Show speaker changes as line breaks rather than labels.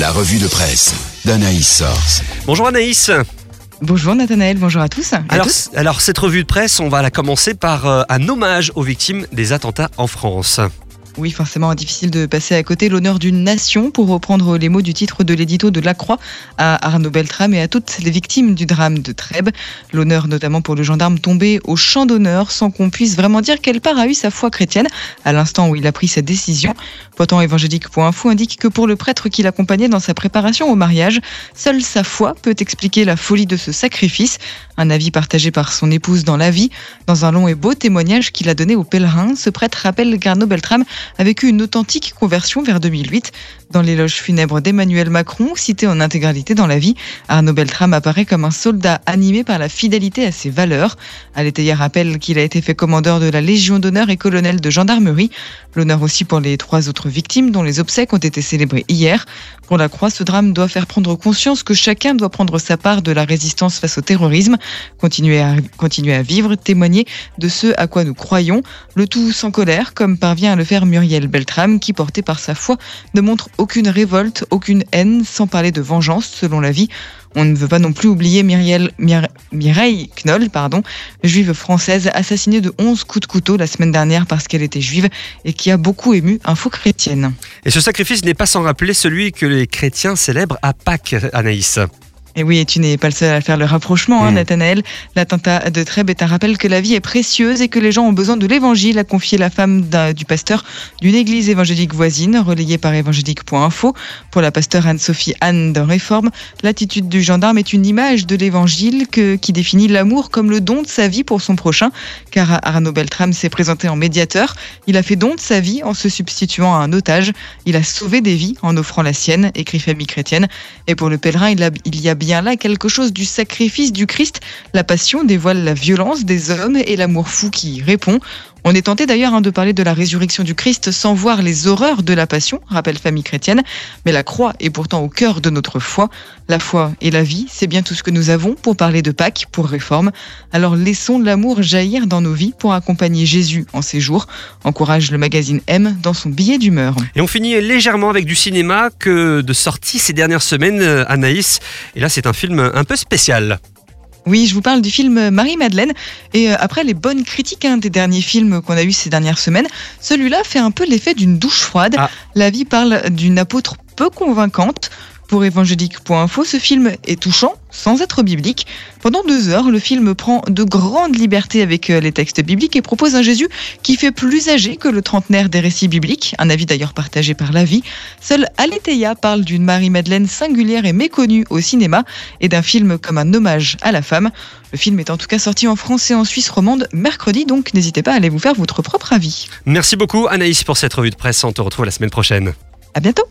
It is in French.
La revue de presse d'Anaïs Source.
Bonjour Anaïs.
Bonjour Nathanaël, bonjour à tous. à
Alors, alors cette revue de presse, on va la commencer par euh, un hommage aux victimes des attentats en France.
Oui, forcément difficile de passer à côté l'honneur d'une nation, pour reprendre les mots du titre de l'édito de La Croix, à Arnaud Beltrame et à toutes les victimes du drame de Trèbes. L'honneur notamment pour le gendarme tombé au champ d'honneur, sans qu'on puisse vraiment dire quelle part a eu sa foi chrétienne à l'instant où il a pris sa décision. Poitant évangélique.info indique que pour le prêtre qui l'accompagnait dans sa préparation au mariage, seule sa foi peut expliquer la folie de ce sacrifice. Un avis partagé par son épouse dans la vie. Dans un long et beau témoignage qu'il a donné aux pèlerins, ce prêtre rappelle qu'Arnaud Beltrame a vécu une authentique conversion vers 2008. Dans l'éloge funèbre d'Emmanuel Macron, cité en intégralité dans la vie, Arnaud Beltrame apparaît comme un soldat animé par la fidélité à ses valeurs. Alétaïa rappelle qu'il a été fait commandeur de la Légion d'honneur et colonel de gendarmerie. L'honneur aussi pour les trois autres victimes dont les obsèques ont été célébrées hier. Pour la Croix, ce drame doit faire prendre conscience que chacun doit prendre sa part de la résistance face au terrorisme, continuer à, continuer à vivre, témoigner de ce à quoi nous croyons, le tout sans colère, comme parvient à le faire Muriel Beltrame, qui, porté par sa foi, ne montre aucune révolte, aucune haine, sans parler de vengeance, selon la vie. On ne veut pas non plus oublier Mireille Knoll, juive française, assassinée de 11 coups de couteau la semaine dernière parce qu'elle était juive et qui a beaucoup ému Info chrétienne.
Et ce sacrifice n'est pas sans rappeler celui que les chrétiens célèbrent à Pâques, Anaïs.
Et oui, et tu n'es pas le seul à faire le rapprochement, hein,
Mm.
Nathanaël. L'attentat de Trèbes est un rappel que la vie est précieuse et que les gens ont besoin de l'évangile, a confié la femme du pasteur d'une église évangélique voisine, relayée par évangélique.info. Pour la pasteur Anne-Sophie Anne de Réforme, l'attitude du gendarme est une image de l'évangile qui définit l'amour comme le don de sa vie pour son prochain. Car Arnaud Beltrame s'est présenté en médiateur. Il a fait don de sa vie en se substituant à un otage. Il a sauvé des vies en offrant la sienne, écrit Famille chrétienne. Et pour le pèlerin, il, a- il y a bien là quelque chose du sacrifice du Christ. La passion dévoile la violence des hommes et l'amour fou qui y répond. On est tenté d'ailleurs hein, de parler de la résurrection du Christ sans voir les horreurs de la passion, rappelle Famille chrétienne. Mais la croix est pourtant au cœur de notre foi. La foi et la vie, c'est bien tout ce que nous avons pour parler de Pâques, pour réforme. Alors laissons l'amour jaillir dans nos vies pour accompagner Jésus en ces jours. Encourage le magazine M dans son billet d'humeur.
Et on finit légèrement avec du cinéma que de sortie ces dernières semaines, euh, Anaïs. Et là, c'est un film un peu spécial.
Oui, je vous parle du film Marie-Madeleine. Et euh, après les bonnes critiques hein, des derniers films qu'on a eus ces dernières semaines, celui-là fait un peu l'effet d'une douche froide.
Ah.
La vie parle d'une apôtre peu convaincante. Pour évangélique.info, ce film est touchant, sans être biblique. Pendant deux heures, le film prend de grandes libertés avec euh, les textes bibliques et propose un Jésus qui fait plus âgé que le trentenaire des récits bibliques, un avis d'ailleurs partagé par la vie. Seul Aletheia parle d'une Marie-Madeleine singulière et méconnue au cinéma et d'un film comme un hommage à la femme. Le film est en tout cas sorti en France et en Suisse romande mercredi, donc n'hésitez pas à aller vous faire votre propre avis.
Merci beaucoup, Anaïs, pour cette revue de presse. On te retrouve la semaine prochaine.
À bientôt!